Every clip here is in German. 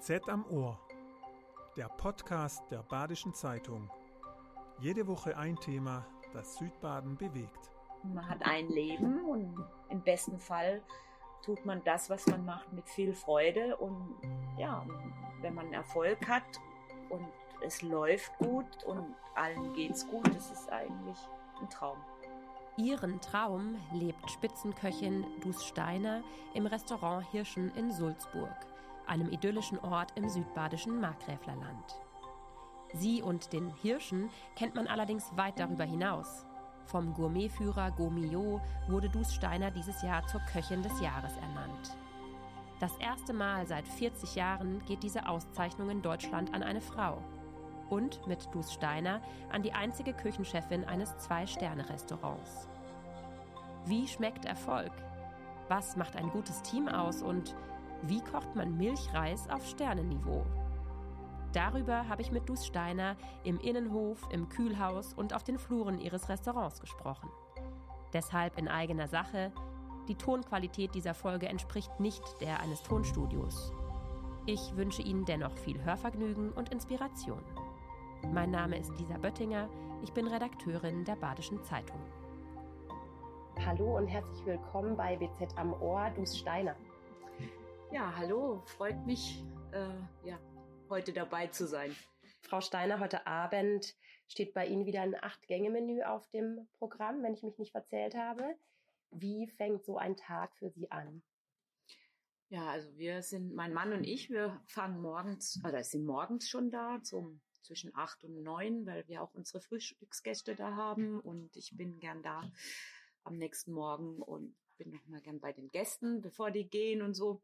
BZ am Ohr, der Podcast der Badischen Zeitung. Jede Woche ein Thema, das Südbaden bewegt. Man hat ein Leben und im besten Fall tut man das, was man macht, mit viel Freude. Und ja, wenn man Erfolg hat und es läuft gut und allen geht's gut, das ist eigentlich ein Traum. Ihren Traum lebt Spitzenköchin Dus Steiner im Restaurant Hirschen in Sulzburg, einem idyllischen Ort im südbadischen Markgräflerland. Sie und den Hirschen kennt man allerdings weit darüber hinaus. Vom Gourmetführer Gourmillot wurde Dus Steiner dieses Jahr zur Köchin des Jahres ernannt. Das erste Mal seit 40 Jahren geht diese Auszeichnung in Deutschland an eine Frau. Und mit Dus Steiner an die einzige Küchenchefin eines Zwei-Sterne-Restaurants. Wie schmeckt Erfolg? Was macht ein gutes Team aus? Und wie kocht man Milchreis auf Sternenniveau? Darüber habe ich mit Dus Steiner im Innenhof, im Kühlhaus und auf den Fluren ihres Restaurants gesprochen. Deshalb in eigener Sache, die Tonqualität dieser Folge entspricht nicht der eines Tonstudios. Ich wünsche Ihnen dennoch viel Hörvergnügen und Inspiration. Mein Name ist Lisa Böttinger, ich bin Redakteurin der Badischen Zeitung. Hallo und herzlich willkommen bei BZ am Ohr, Dus Steiner. Ja, hallo, freut mich, äh, ja, heute dabei zu sein. Frau Steiner, heute Abend steht bei Ihnen wieder ein Acht-Gänge-Menü auf dem Programm, wenn ich mich nicht verzählt habe. Wie fängt so ein Tag für Sie an? Ja, also wir sind, mein Mann und ich, wir fangen morgens, oder sind morgens schon da, zum, zwischen acht und neun, weil wir auch unsere Frühstücksgäste da haben und ich bin gern da am nächsten Morgen und bin noch mal gern bei den Gästen, bevor die gehen und so.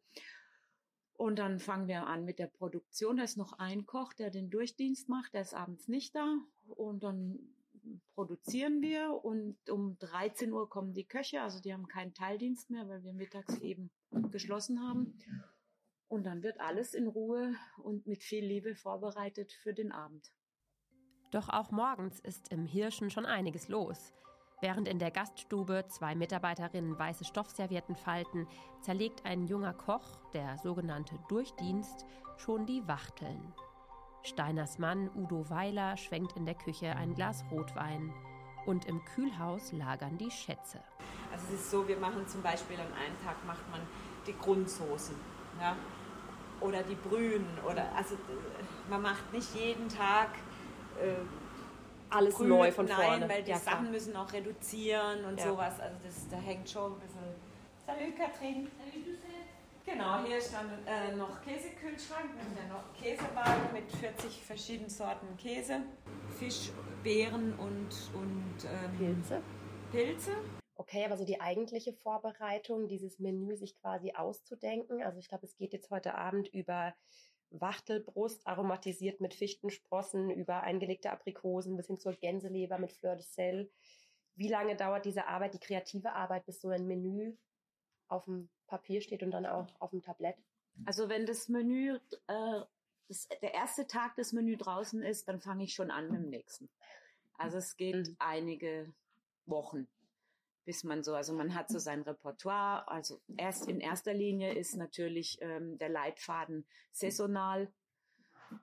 Und dann fangen wir an mit der Produktion. Da ist noch ein Koch, der den Durchdienst macht. Der ist abends nicht da. Und dann produzieren wir. Und um 13 Uhr kommen die Köche. Also die haben keinen Teildienst mehr, weil wir mittags eben geschlossen haben. Und dann wird alles in Ruhe und mit viel Liebe vorbereitet für den Abend. Doch auch morgens ist im Hirschen schon einiges los. Während in der Gaststube zwei Mitarbeiterinnen weiße Stoffservietten falten, zerlegt ein junger Koch, der sogenannte Durchdienst, schon die Wachteln. Steiners Mann Udo Weiler schwenkt in der Küche ein Glas Rotwein. Und im Kühlhaus lagern die Schätze. Also es ist so, wir machen zum Beispiel an einem Tag macht man die Grundsoßen. Ja? Oder die Brühen. Oder, also man macht nicht jeden Tag. Äh, alles Brühen, neu von nein, vorne. weil die Ja, Sachen klar. müssen auch reduzieren und Ja. sowas. Also das, da hängt schon ein bisschen. Salut Katrin. Genau, hier ist dann äh, noch Käsekühlschrank. Ja noch Käsewagen mit 40 verschiedenen Sorten Käse, Fisch, Beeren und, und ähm, Pilze. Pilze. Okay, aber so die eigentliche Vorbereitung, dieses Menü sich quasi auszudenken. Also ich glaube, es geht jetzt heute Abend über Wachtelbrust aromatisiert mit Fichtensprossen, über eingelegte Aprikosen bis hin zur Gänseleber mit Fleur de Sel. Wie lange dauert diese Arbeit, die kreative Arbeit, bis so ein Menü auf dem Papier steht und dann auch auf dem Tablett? Also wenn das Menü, äh, das, der erste Tag des Menü draußen ist, dann fange ich schon an mit dem nächsten. Also es geht Mhm. einige Wochen, bis man so, also man hat so sein Repertoire. Also erst in erster Linie ist natürlich ähm, der Leitfaden saisonal.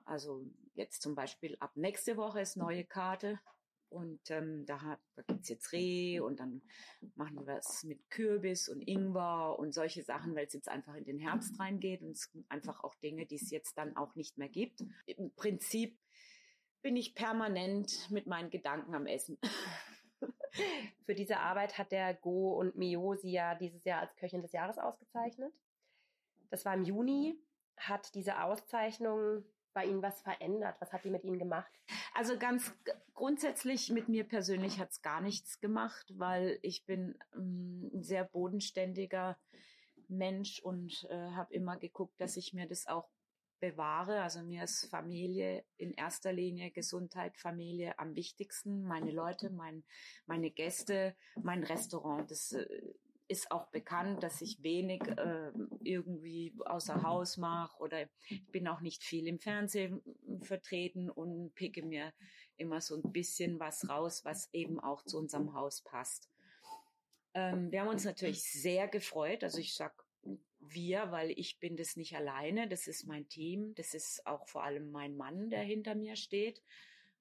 Also jetzt zum Beispiel ab nächste Woche ist neue Karte. Und ähm, da, hat, da gibt's jetzt Reh und dann machen wir es mit Kürbis und Ingwer und solche Sachen, weil es jetzt einfach in den Herbst reingeht und es sind einfach auch Dinge, die es jetzt dann auch nicht mehr gibt. Im Prinzip bin ich permanent mit meinen Gedanken am Essen. Für diese Arbeit hat der Go und Mio sie ja dieses Jahr als Köchin des Jahres ausgezeichnet. Das war im Juni. Hat diese Auszeichnung bei Ihnen was verändert? Was hat die mit Ihnen gemacht? Also ganz grundsätzlich mit mir persönlich hat's gar nichts gemacht, weil ich bin ähm, ein sehr bodenständiger Mensch und äh, habe immer geguckt, dass ich mir das auch bewahre. Also mir ist Familie in erster Linie, Gesundheit, Familie am wichtigsten. Meine Leute, mein, meine Gäste, mein Restaurant. Das äh, ist auch bekannt, dass ich wenig äh, irgendwie außer Haus mache oder ich bin auch nicht viel im Fernsehen vertreten und picke mir immer so ein bisschen was raus, was eben auch zu unserem Haus passt. Ähm, wir haben uns natürlich sehr gefreut. Also ich sag wir, weil ich bin das nicht alleine, das ist mein Team, das ist auch vor allem mein Mann, der hinter mir steht.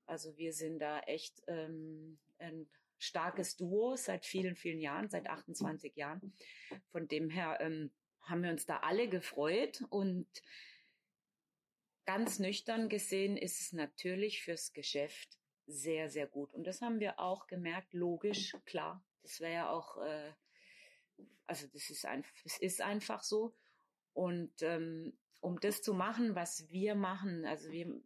Also wir sind da echt ähm, ein starkes Duo seit vielen, vielen Jahren, seit 28 Jahren. Von dem her ähm, haben wir uns da alle gefreut und ganz nüchtern gesehen ist es natürlich fürs Geschäft sehr, sehr gut. Und das haben wir auch gemerkt, logisch, klar. Das wäre ja auch, äh, also das ist einfach, es ist einfach so. Und ähm, um das zu machen, was wir machen, also wir,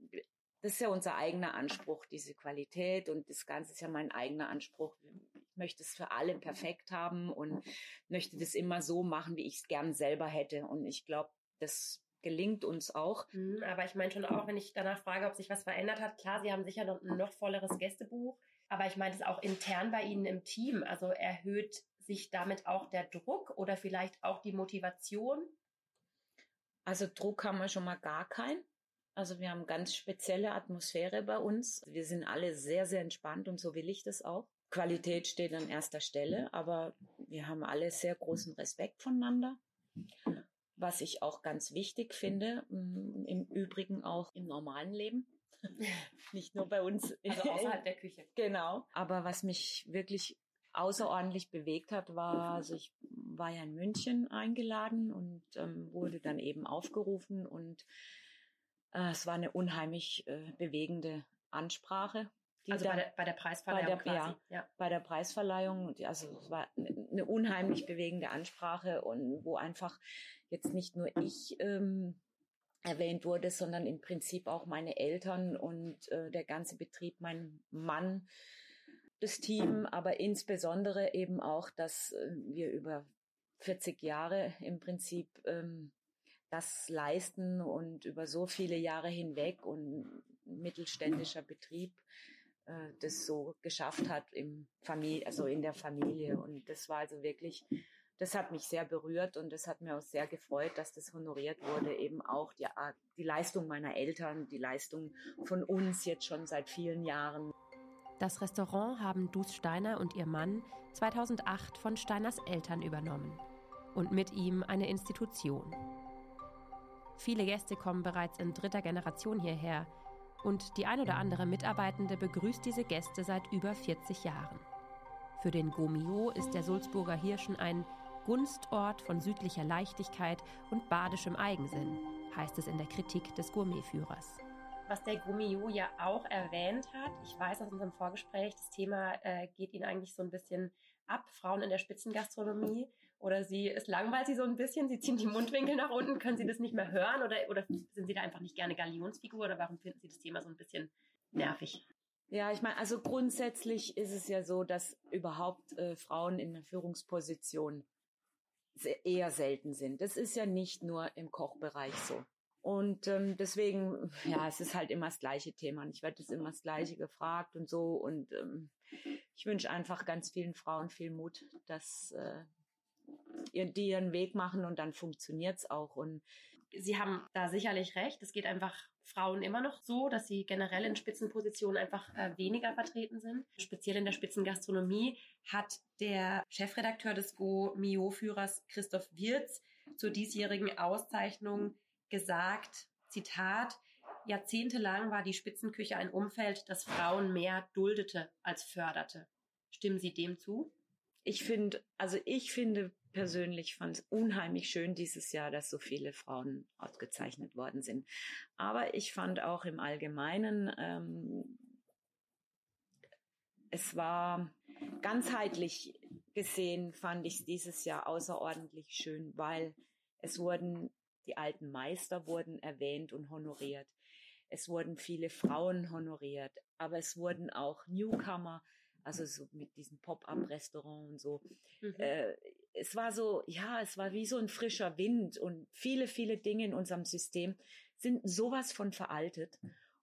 das ist ja unser eigener Anspruch, diese Qualität und das Ganze ist ja mein eigener Anspruch. Ich möchte es für alle perfekt haben und möchte das immer so machen, wie ich es gern selber hätte. Und ich glaube, das gelingt uns auch. Mhm, aber ich meine schon auch, wenn ich danach frage, ob sich was verändert hat, klar, Sie haben sicher noch ein noch volleres Gästebuch, aber ich meine es auch intern bei Ihnen im Team. Also erhöht sich damit auch der Druck oder vielleicht auch die Motivation? Also Druck haben wir schon mal gar keinen. Also wir haben ganz spezielle Atmosphäre bei uns. Wir sind alle sehr, sehr entspannt und so will ich das auch. Qualität steht an erster Stelle, aber wir haben alle sehr großen Respekt voneinander. Was ich auch ganz wichtig finde, mm, im Übrigen auch im normalen Leben. Nicht nur bei uns. Also außerhalb der Küche. Genau. Aber was mich wirklich außerordentlich bewegt hat, war, also ich war ja in München eingeladen und ähm, wurde dann eben aufgerufen und äh, es war eine unheimlich äh, bewegende Ansprache. Also bei der, bei der Preisverleihung bei der, ja, ja, bei der Preisverleihung. Also es war eine unheimlich bewegende Ansprache und wo einfach jetzt nicht nur ich ähm, erwähnt wurde, sondern im Prinzip auch meine Eltern und äh, der ganze Betrieb, mein Mann, das Team, aber insbesondere eben auch, dass äh, wir über 40 Jahre im Prinzip ähm, das leisten und über so viele Jahre hinweg und mittelständischer Betrieb äh, das so geschafft hat im Familie, also in der Familie. Und das war also wirklich, das hat mich sehr berührt und das hat mir auch sehr gefreut, dass das honoriert wurde. Eben auch die, die Leistung meiner Eltern, die Leistung von uns jetzt schon seit vielen Jahren. Das Restaurant haben Dus Steiner und ihr Mann 2008 von Steiners Eltern übernommen und mit ihm eine Institution. Viele Gäste kommen bereits in dritter Generation hierher und die ein oder andere Mitarbeitende begrüßt diese Gäste seit über 40 Jahren. Für den Gomio ist der Sulzburger Hirschen ein Gunstort von südlicher Leichtigkeit und badischem Eigensinn, heißt es in der Kritik des Gourmetführers. Was der Gomio ja auch erwähnt hat, ich weiß aus unserem Vorgespräch, das Thema äh, geht Ihnen eigentlich so ein bisschen ab, Frauen in der Spitzengastronomie oder sie, es langweilt sie so ein bisschen, sie ziehen die Mundwinkel nach unten, können sie das nicht mehr hören oder, oder sind sie da einfach nicht gerne Galionsfigur oder warum finden sie das Thema so ein bisschen nervig? Ja, ich meine, also grundsätzlich ist es ja so, dass überhaupt äh, Frauen in der Führungsposition eher selten sind. Das ist ja nicht nur im Kochbereich so. Und ähm, deswegen, ja, es ist halt immer das gleiche Thema. Und ich werde das immer das gleiche gefragt und so. Und ähm, ich wünsche einfach ganz vielen Frauen viel Mut, dass äh, die ihren Weg machen und dann funktioniert's auch. Und Sie haben da sicherlich recht. Es geht einfach Frauen immer noch so, dass sie generell in Spitzenpositionen einfach äh, weniger vertreten sind. Speziell in der Spitzengastronomie hat der Chefredakteur des Go Mio Führers Christoph Wirz zur diesjährigen Auszeichnung gesagt, Zitat, Jahrzehntelang war die Spitzenküche ein Umfeld, das Frauen mehr duldete als förderte. Stimmen Sie dem zu? Ich finde, also ich finde persönlich fand es unheimlich schön dieses Jahr, dass so viele Frauen ausgezeichnet worden sind. Aber ich fand auch im Allgemeinen, ähm, es war ganzheitlich gesehen, fand ich es dieses Jahr außerordentlich schön, weil es wurden, die alten Meister wurden erwähnt und honoriert. Es wurden viele Frauen honoriert, aber es wurden auch Newcomer also so mit diesem Pop-up-Restaurant und so. Mhm. Äh, es war so, ja, es war wie so ein frischer Wind und viele, viele Dinge in unserem System sind sowas von veraltet.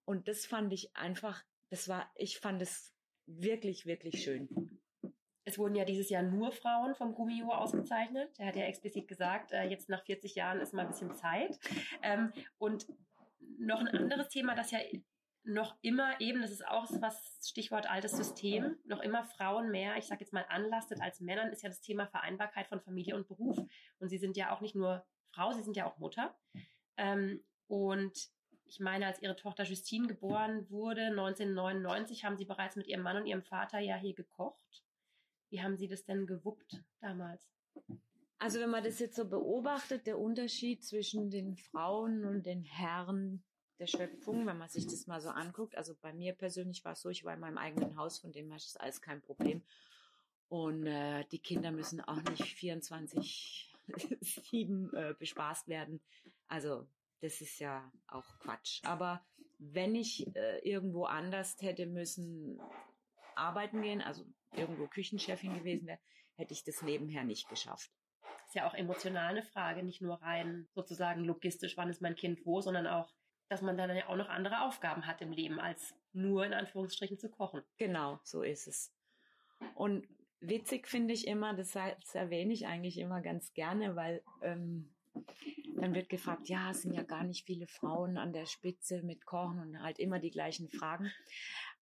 Und das fand ich einfach, das war, ich fand es wirklich, wirklich schön. Es wurden ja dieses Jahr nur Frauen vom Gummio ausgezeichnet. Er hat ja explizit gesagt, äh, jetzt nach 40 Jahren ist mal ein bisschen Zeit. Ähm, und noch ein anderes Thema, das ja noch immer eben, das ist auch was Stichwort altes System, noch immer Frauen mehr, ich sage jetzt mal, anlastet als Männern, ist ja das Thema Vereinbarkeit von Familie und Beruf. Und sie sind ja auch nicht nur Frau, Sie sind ja auch Mutter. Ähm, und ich meine, als Ihre Tochter Justine geboren wurde, 1999, haben Sie bereits mit Ihrem Mann und Ihrem Vater ja hier gekocht. Wie haben Sie das denn gewuppt damals? Also wenn man das jetzt so beobachtet, der Unterschied zwischen den Frauen und den Herren der Schöpfung, wenn man sich das mal so anguckt. Also bei mir persönlich war es so, ich war in meinem eigenen Haus, von dem her ist alles kein Problem. Und äh, die Kinder müssen auch nicht 24 7 äh, bespaßt werden. Also das ist ja auch Quatsch. Aber wenn ich äh, irgendwo anders hätte müssen arbeiten gehen, also irgendwo Küchenchefin gewesen wäre, hätte ich das nebenher nicht geschafft. Das ist ja auch emotional eine Frage, nicht nur rein sozusagen logistisch, wann ist mein Kind wo, sondern auch, dass man dann ja auch noch andere Aufgaben hat im Leben, als nur in Anführungsstrichen zu kochen. Genau, so ist es. Und witzig finde ich immer, das, das, erwähne ich eigentlich immer ganz gerne, weil ähm, dann wird gefragt, ja, es sind ja gar nicht viele Frauen an der Spitze mit Kochen und halt immer die gleichen Fragen.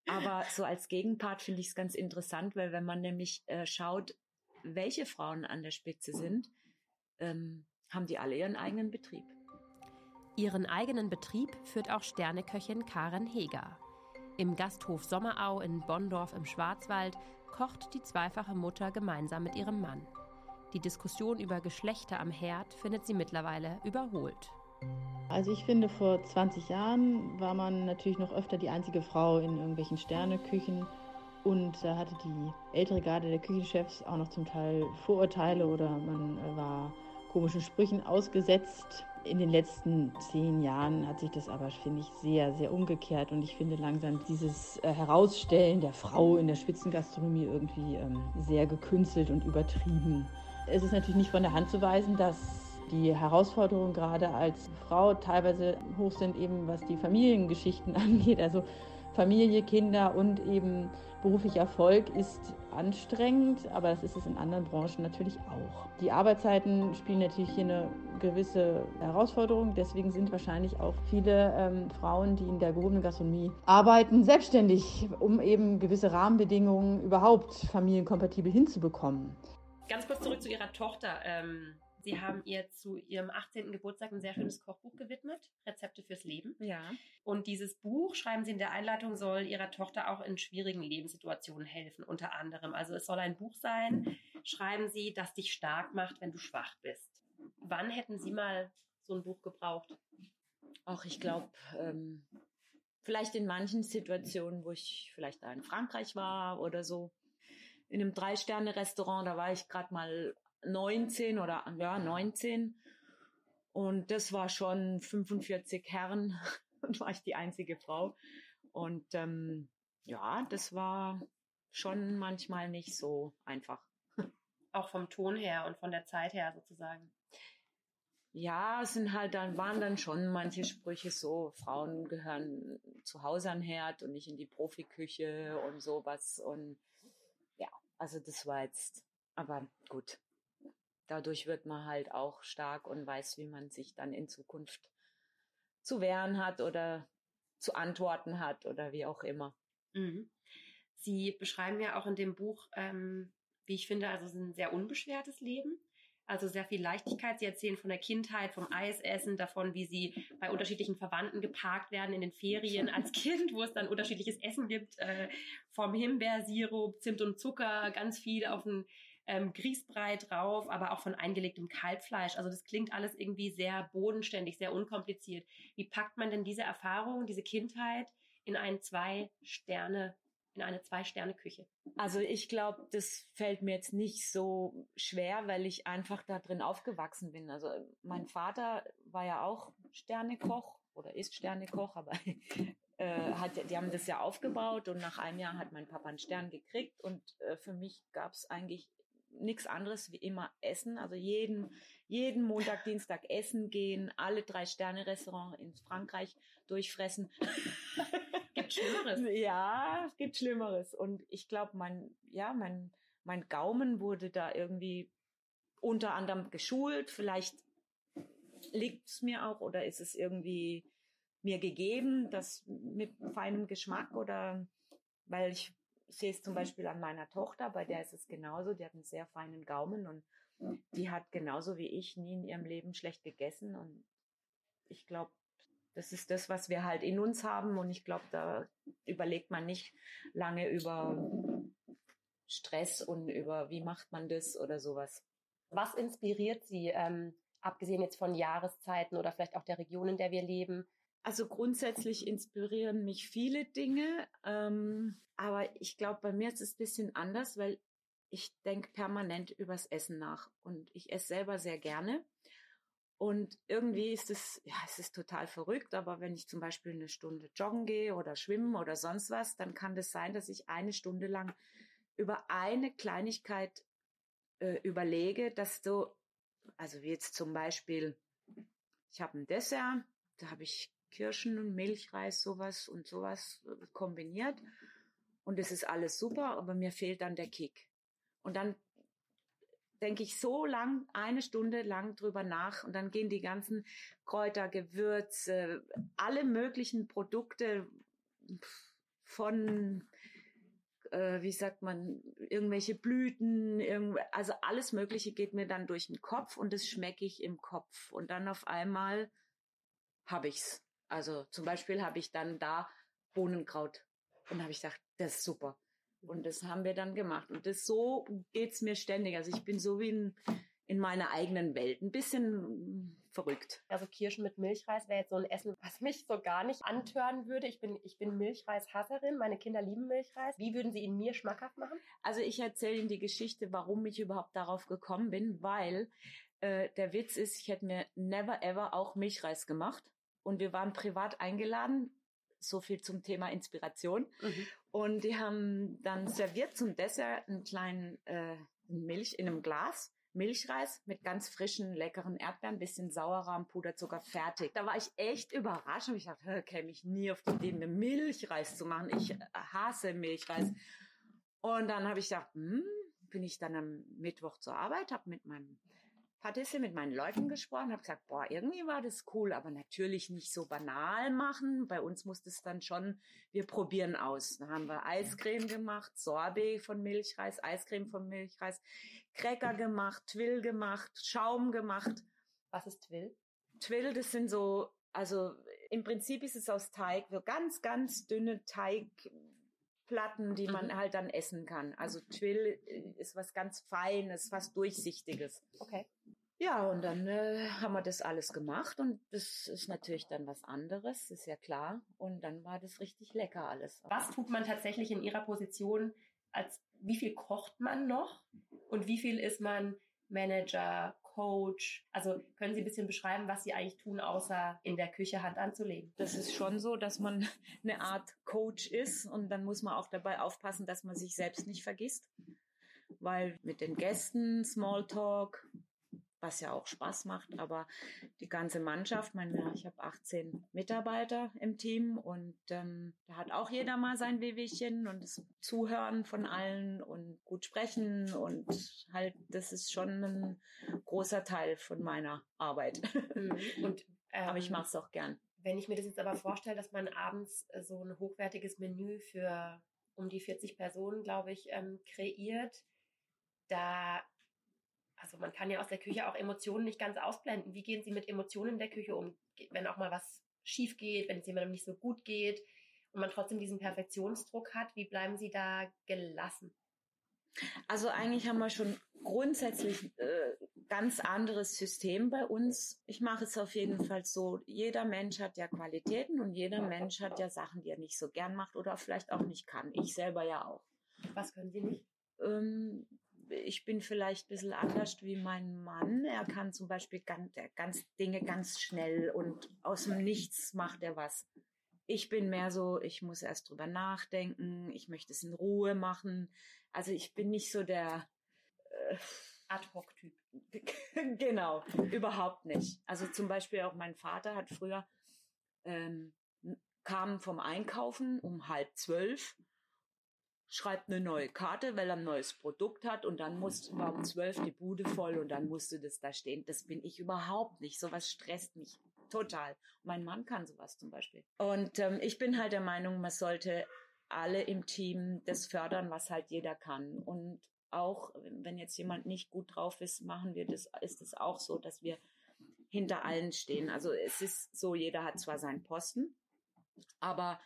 Aber so als Gegenpart finde ich es ganz interessant, weil wenn man nämlich äh, schaut, welche Frauen an der Spitze sind, ähm, haben die alle ihren eigenen Betrieb. Ihren eigenen Betrieb führt auch Sterneköchin Karen Heger. Im Gasthof Sommerau in Bonndorf im Schwarzwald kocht die zweifache Mutter gemeinsam mit ihrem Mann. Die Diskussion über Geschlechter am Herd findet sie mittlerweile überholt. Also ich finde, vor 20 Jahren war man natürlich noch öfter die einzige Frau in irgendwelchen Sterneküchen. Und da hatte die ältere Garde der Küchenchefs auch noch zum Teil Vorurteile oder man äh, war komischen Sprüchen ausgesetzt. In den letzten zehn Jahren hat sich das aber, finde ich, sehr, sehr umgekehrt. Und ich finde langsam dieses äh, Herausstellen der Frau in der Spitzengastronomie irgendwie ähm, sehr gekünstelt und übertrieben. Es ist natürlich nicht von der Hand zu weisen, dass die Herausforderungen gerade als Frau teilweise hoch sind, eben was die Familiengeschichten angeht. Also Familie, Kinder und eben beruflicher Erfolg ist anstrengend, aber das ist es in anderen Branchen natürlich auch. Die Arbeitszeiten spielen natürlich hier eine gewisse Herausforderung. Deswegen sind wahrscheinlich auch viele ähm, Frauen, die in der gehobenen Gastronomie arbeiten, selbstständig, um eben gewisse Rahmenbedingungen überhaupt familienkompatibel hinzubekommen. Ganz kurz zurück zu Ihrer Tochter. Ähm, Sie haben ihr zu ihrem 18. Geburtstag ein sehr schönes Kochbuch gewidmet, Rezepte fürs Leben. Ja. Und dieses Buch, schreiben Sie in der Einleitung, soll Ihrer Tochter auch in schwierigen Lebenssituationen helfen, unter anderem. Also es soll ein Buch sein, schreiben Sie, das dich stark macht, wenn du schwach bist. Wann hätten Sie mal so ein Buch gebraucht? Auch ich glaube, ähm, vielleicht in manchen Situationen, wo ich vielleicht da in Frankreich war oder so, in einem Drei-Sterne-Restaurant, da war ich gerade mal 19 oder ja 19 und das war schon 45 Herren und war ich die einzige Frau und ähm, ja, das war schon manchmal nicht so einfach. Auch vom Ton her und von der Zeit her sozusagen. Ja, es sind halt dann, waren dann schon manche Sprüche so, Frauen gehören zu Hause an Herd und nicht in die Profiküche und sowas. Und ja, also das war jetzt, aber gut, dadurch wird man halt auch stark und weiß, wie man sich dann in Zukunft zu wehren hat oder zu antworten hat oder wie auch immer. Mhm. Sie beschreiben ja auch in dem Buch, ähm, wie ich finde, also ein sehr unbeschwertes Leben. Also sehr viel Leichtigkeit. Sie erzählen von der Kindheit, vom Eisessen, davon, wie sie bei unterschiedlichen Verwandten geparkt werden in den Ferien als Kind, wo es dann unterschiedliches Essen gibt, äh, vom Himbeersirup, Zimt und Zucker, ganz viel auf den ähm, Grießbrei drauf, aber auch von eingelegtem Kalbfleisch. Also das klingt alles irgendwie sehr bodenständig, sehr unkompliziert. Wie packt man denn diese Erfahrung, diese Kindheit in ein zwei Sterne in eine Zwei-Sterne-Küche? Also ich glaube, das fällt mir jetzt nicht so schwer, weil ich einfach da drin aufgewachsen bin. Also mein Vater war ja auch Sternekoch oder ist Sternekoch, aber äh, hat, die haben das ja aufgebaut und nach einem Jahr hat mein Papa einen Stern gekriegt und äh, für mich gab es eigentlich nichts anderes wie immer essen. Also jeden, jeden Montag, Dienstag essen gehen, alle drei Sterne Restaurants in Frankreich durchfressen. gibt Schlimmeres. Ja, es gibt Schlimmeres. Und ich glaube, mein, ja, mein, mein Gaumen wurde da irgendwie unter anderem geschult. Vielleicht liegt es mir auch oder ist es irgendwie mir gegeben, das mit feinem Geschmack oder weil ich sehe es zum Beispiel an meiner Tochter, bei der ist es genauso, die hat einen sehr feinen Gaumen und die hat genauso wie ich nie in ihrem Leben schlecht gegessen. Und ich glaube, das ist das, was wir halt in uns haben. Und ich glaube, da überlegt man nicht lange über Stress und über wie macht man das oder sowas. Was inspiriert Sie, ähm, abgesehen jetzt von Jahreszeiten oder vielleicht auch der Region, in der wir leben? Also grundsätzlich inspirieren mich viele Dinge, ähm, aber ich glaube, bei mir ist es ein bisschen anders, weil ich denke permanent übers Essen nach und ich esse selber sehr gerne. Und irgendwie ist es, ja, es ist total verrückt, aber wenn ich zum Beispiel eine Stunde joggen gehe oder schwimmen oder sonst was, dann kann das sein, dass ich eine Stunde lang über eine Kleinigkeit äh, überlege, dass du, also wie jetzt zum Beispiel, ich habe ein Dessert, da habe ich Kirschen und Milchreis, sowas und sowas äh, kombiniert. Und es ist alles super, aber mir fehlt dann der Kick. Und dann denke ich so lang, eine Stunde lang drüber nach und dann gehen die ganzen Kräuter, Gewürze, alle möglichen Produkte von, äh, wie sagt man, irgendwelche Blüten, irgend, also alles Mögliche geht mir dann durch den Kopf und das schmecke ich im Kopf. Und dann auf einmal habe ich's. Also zum Beispiel habe ich dann da Bohnenkraut und habe ich gedacht, das ist super. Und das haben wir dann gemacht. Und das so geht's mir ständig. Also ich bin so wie in, in meiner eigenen Welt. Ein bisschen verrückt. Also Kirschen mit Milchreis wäre jetzt so ein Essen, was mich so gar nicht antören würde. Ich bin, ich bin Milchreis-Hasserin. Meine Kinder lieben Milchreis. Wie würden Sie ihn mir schmackhaft machen? Also ich erzähle Ihnen die Geschichte, warum ich überhaupt darauf gekommen bin, weil äh, der Witz ist, ich hätte mir never ever auch Milchreis gemacht. Und wir waren privat eingeladen so viel zum Thema Inspiration. Mhm. Und die haben dann serviert zum Dessert einen kleinen äh, Milch in einem Glas. Milchreis mit ganz frischen, leckeren Erdbeeren, bisschen Sauerrahm, Puderzucker, fertig. Da war ich echt überrascht und ich dachte, käme ich nie auf die Idee, mir Milchreis zu machen. Ich hasse Milchreis. Und dann habe ich gedacht, hm, bin ich dann am Mittwoch zur Arbeit, habe mit meinem Patisse mit meinen Leuten gesprochen, habe gesagt, boah, irgendwie war das cool, aber natürlich nicht so banal machen. Bei uns musste es dann schon, wir probieren aus. Da haben wir Eiscreme gemacht, Sorbet von Milchreis, Eiscreme von Milchreis, Cracker gemacht, Twill gemacht, Schaum gemacht. Was ist Twill? Twill, das sind so, also im Prinzip ist es aus Teig, so ganz, ganz dünne Teigplatten, die man mhm. halt dann essen kann. Also Twill ist was ganz Feines, was Durchsichtiges. Okay. Ja, und dann äh, haben wir das alles gemacht und das ist natürlich dann was anderes, ist ja klar. Und dann war das richtig lecker alles. Was tut man tatsächlich in Ihrer Position als, wie viel kocht man noch und wie viel ist man Manager, Coach? Also können Sie ein bisschen beschreiben, was Sie eigentlich tun, außer in der Küche Hand anzulegen? Das ist schon so, dass man eine Art Coach ist und dann muss man auch dabei aufpassen, dass man sich selbst nicht vergisst. Weil mit den Gästen, Smalltalk, was ja auch Spaß macht. Aber die ganze Mannschaft, meine, ich habe 18 Mitarbeiter im Team und ähm, da hat auch jeder mal sein Wehwehchen und das Zuhören von allen und gut sprechen und halt, das ist schon ein großer Teil von meiner Arbeit. Mhm. Und, ähm, aber ich mache es auch gern. Wenn ich mir das jetzt aber vorstelle, dass man abends äh, so ein hochwertiges Menü für um die 40 Personen, glaube ich, ähm, kreiert, da also man kann ja aus der Küche auch Emotionen nicht ganz ausblenden. Wie gehen Sie mit Emotionen in der Küche um, wenn auch mal was schief geht, wenn es jemandem nicht so gut geht und man trotzdem diesen Perfektionsdruck hat? Wie bleiben Sie da gelassen? Also eigentlich haben wir schon grundsätzlich äh, ganz anderes System bei uns. Ich mache es auf jeden Fall so, jeder Mensch hat ja Qualitäten und jeder Mensch hat ja Sachen, die er nicht so gern macht oder vielleicht auch nicht kann. Ich selber ja auch. Was können Sie nicht? Ähm, ich bin vielleicht ein bisschen anders wie mein Mann. Er kann zum Beispiel ganz, ganz Dinge ganz schnell und aus dem Nichts macht er was. Ich bin mehr so, ich muss erst drüber nachdenken, ich möchte es in Ruhe machen. Also ich bin nicht so der äh, Ad-Hoc-Typ. genau, überhaupt nicht. Also zum Beispiel auch mein Vater hat früher ähm, kam vom Einkaufen um halb zwölf schreibt eine neue Karte, weil er ein neues Produkt hat und dann muss war um zwölf die Bude voll und dann musste das da stehen. Das bin ich überhaupt nicht. Sowas stresst mich total. Mein Mann kann sowas zum Beispiel. Und ähm, ich bin halt der Meinung, man sollte alle im Team das fördern, was halt jeder kann. Und auch, wenn jetzt jemand nicht gut drauf ist, machen wir das, ist es auch so, dass wir hinter allen stehen. Also es ist so, jeder hat zwar seinen Posten, aber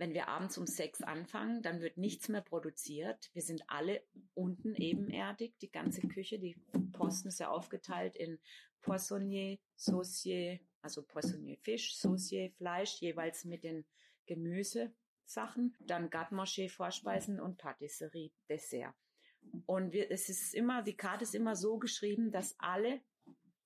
wenn wir abends um sechs anfangen, dann wird nichts mehr produziert. Wir sind alle unten ebenerdig, die ganze Küche, die Posten ist ja aufgeteilt in Poissonnier, Saucier, also Poissonnier Fisch, Saucier Fleisch, jeweils mit den Gemüsesachen, dann Garde-Manger Vorspeisen und Patisserie Dessert. Und wir, es ist immer, die Karte ist immer so geschrieben, dass alle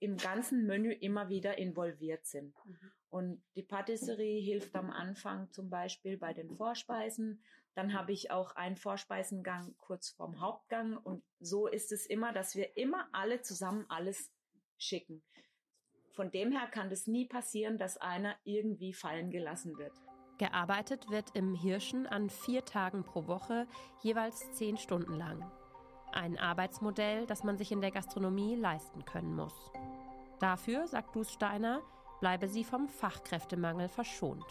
im ganzen Menü immer wieder involviert sind. Mhm. Und die Patisserie hilft am Anfang zum Beispiel bei den Vorspeisen. Dann habe ich auch einen Vorspeisengang kurz vorm Hauptgang. Und so ist es immer, dass wir immer alle zusammen alles schicken. Von dem her kann es nie passieren, dass einer irgendwie fallen gelassen wird. Gearbeitet wird im Hirschen an vier Tagen pro Woche, jeweils zehn Stunden lang. Ein Arbeitsmodell, das man sich in der Gastronomie leisten können muss. Dafür, sagt Dus Steiner, bleibe sie vom Fachkräftemangel verschont.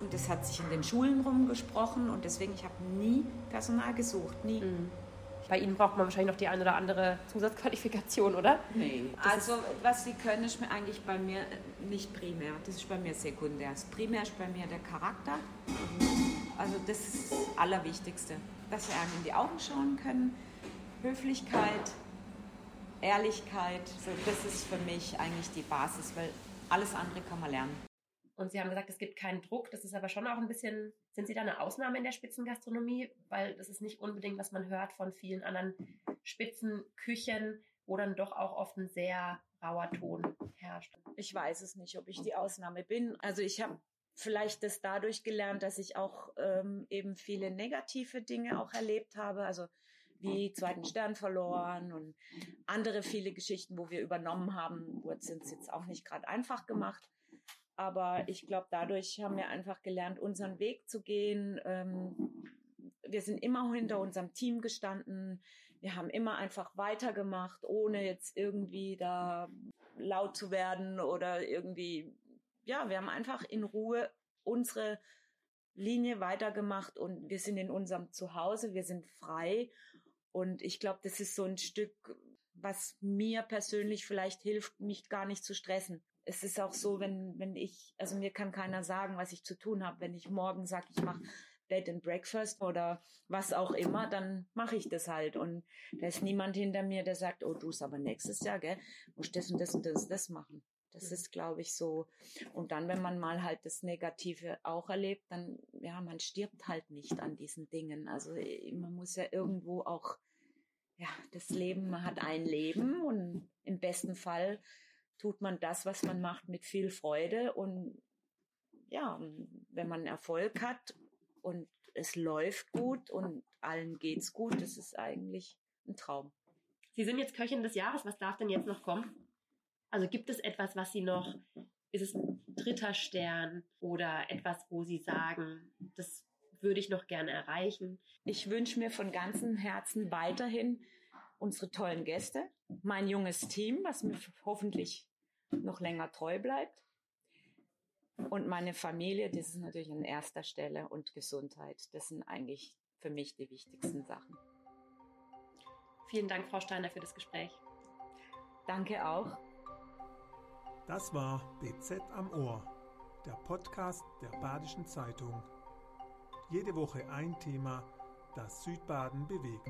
Und das hat sich in den Schulen rumgesprochen und deswegen, ich habe nie Personal gesucht, nie. Mhm. Bei Ihnen braucht man wahrscheinlich noch die eine oder andere Zusatzqualifikation, oder? Nee. Das also, was Sie können, ist mir eigentlich bei mir nicht primär. Das ist bei mir sekundär. Das primär ist bei mir der Charakter. Also, das ist das Allerwichtigste. Dass Sie einem in die Augen schauen können. Höflichkeit, Ehrlichkeit. So, das ist für mich eigentlich die Basis, weil alles andere kann man lernen. Und Sie haben gesagt, es gibt keinen Druck. Das ist aber schon auch ein bisschen, sind Sie da eine Ausnahme in der Spitzengastronomie? Weil das ist nicht unbedingt, was man hört von vielen anderen Spitzenküchen, wo dann doch auch oft ein sehr rauer Ton herrscht. Ich weiß es nicht, ob ich die Ausnahme bin. Also ich habe vielleicht das dadurch gelernt, dass ich auch ähm, eben viele negative Dinge auch erlebt habe. Also wie zweiten Stern verloren und andere viele Geschichten, wo wir übernommen haben, sind es jetzt auch nicht gerade einfach gemacht. Aber ich glaube, dadurch haben wir einfach gelernt, unseren Weg zu gehen. Ähm, wir sind immer hinter unserem Team gestanden. Wir haben immer einfach weitergemacht, ohne jetzt irgendwie da laut zu werden oder irgendwie, ja, wir haben einfach in Ruhe unsere Linie weitergemacht und wir sind in unserem Zuhause, wir sind frei und ich glaube, das ist so ein Stück, was mir persönlich vielleicht hilft, mich gar nicht zu stressen. Es ist auch so, wenn, wenn ich, also mir kann keiner sagen, was ich zu tun habe. Wenn ich morgen sage, ich mache Bed and Breakfast oder was auch immer, dann mache ich das halt. Und da ist niemand hinter mir, der sagt, oh, du es aber nächstes Jahr, gell, musst das und das und das und das machen. Das ist, glaube ich, so. Und dann, wenn man mal halt das Negative auch erlebt, dann, ja, man stirbt halt nicht an diesen Dingen. Also man muss ja irgendwo auch, ja, das Leben, man hat ein Leben und im besten Fall tut man das, was man macht, mit viel Freude. Und ja, wenn man Erfolg hat und es läuft gut und allen geht's gut, das ist eigentlich ein Traum. Sie sind jetzt Köchin des Jahres. Was darf denn jetzt noch kommen? Also gibt es etwas, was Sie noch, ist es ein dritter Stern oder etwas, wo Sie sagen, das würde ich noch gerne erreichen? Ich wünsche mir von ganzem Herzen weiterhin unsere tollen Gäste, mein junges Team, was mir hoffentlich noch länger treu bleibt. Und meine Familie, das ist natürlich an erster Stelle und Gesundheit. Das sind eigentlich für mich die wichtigsten Sachen. Vielen Dank, Frau Steiner, für das Gespräch. Danke auch. Das war BZ am Ohr, der Podcast der Badischen Zeitung. Jede Woche ein Thema, das Südbaden bewegt.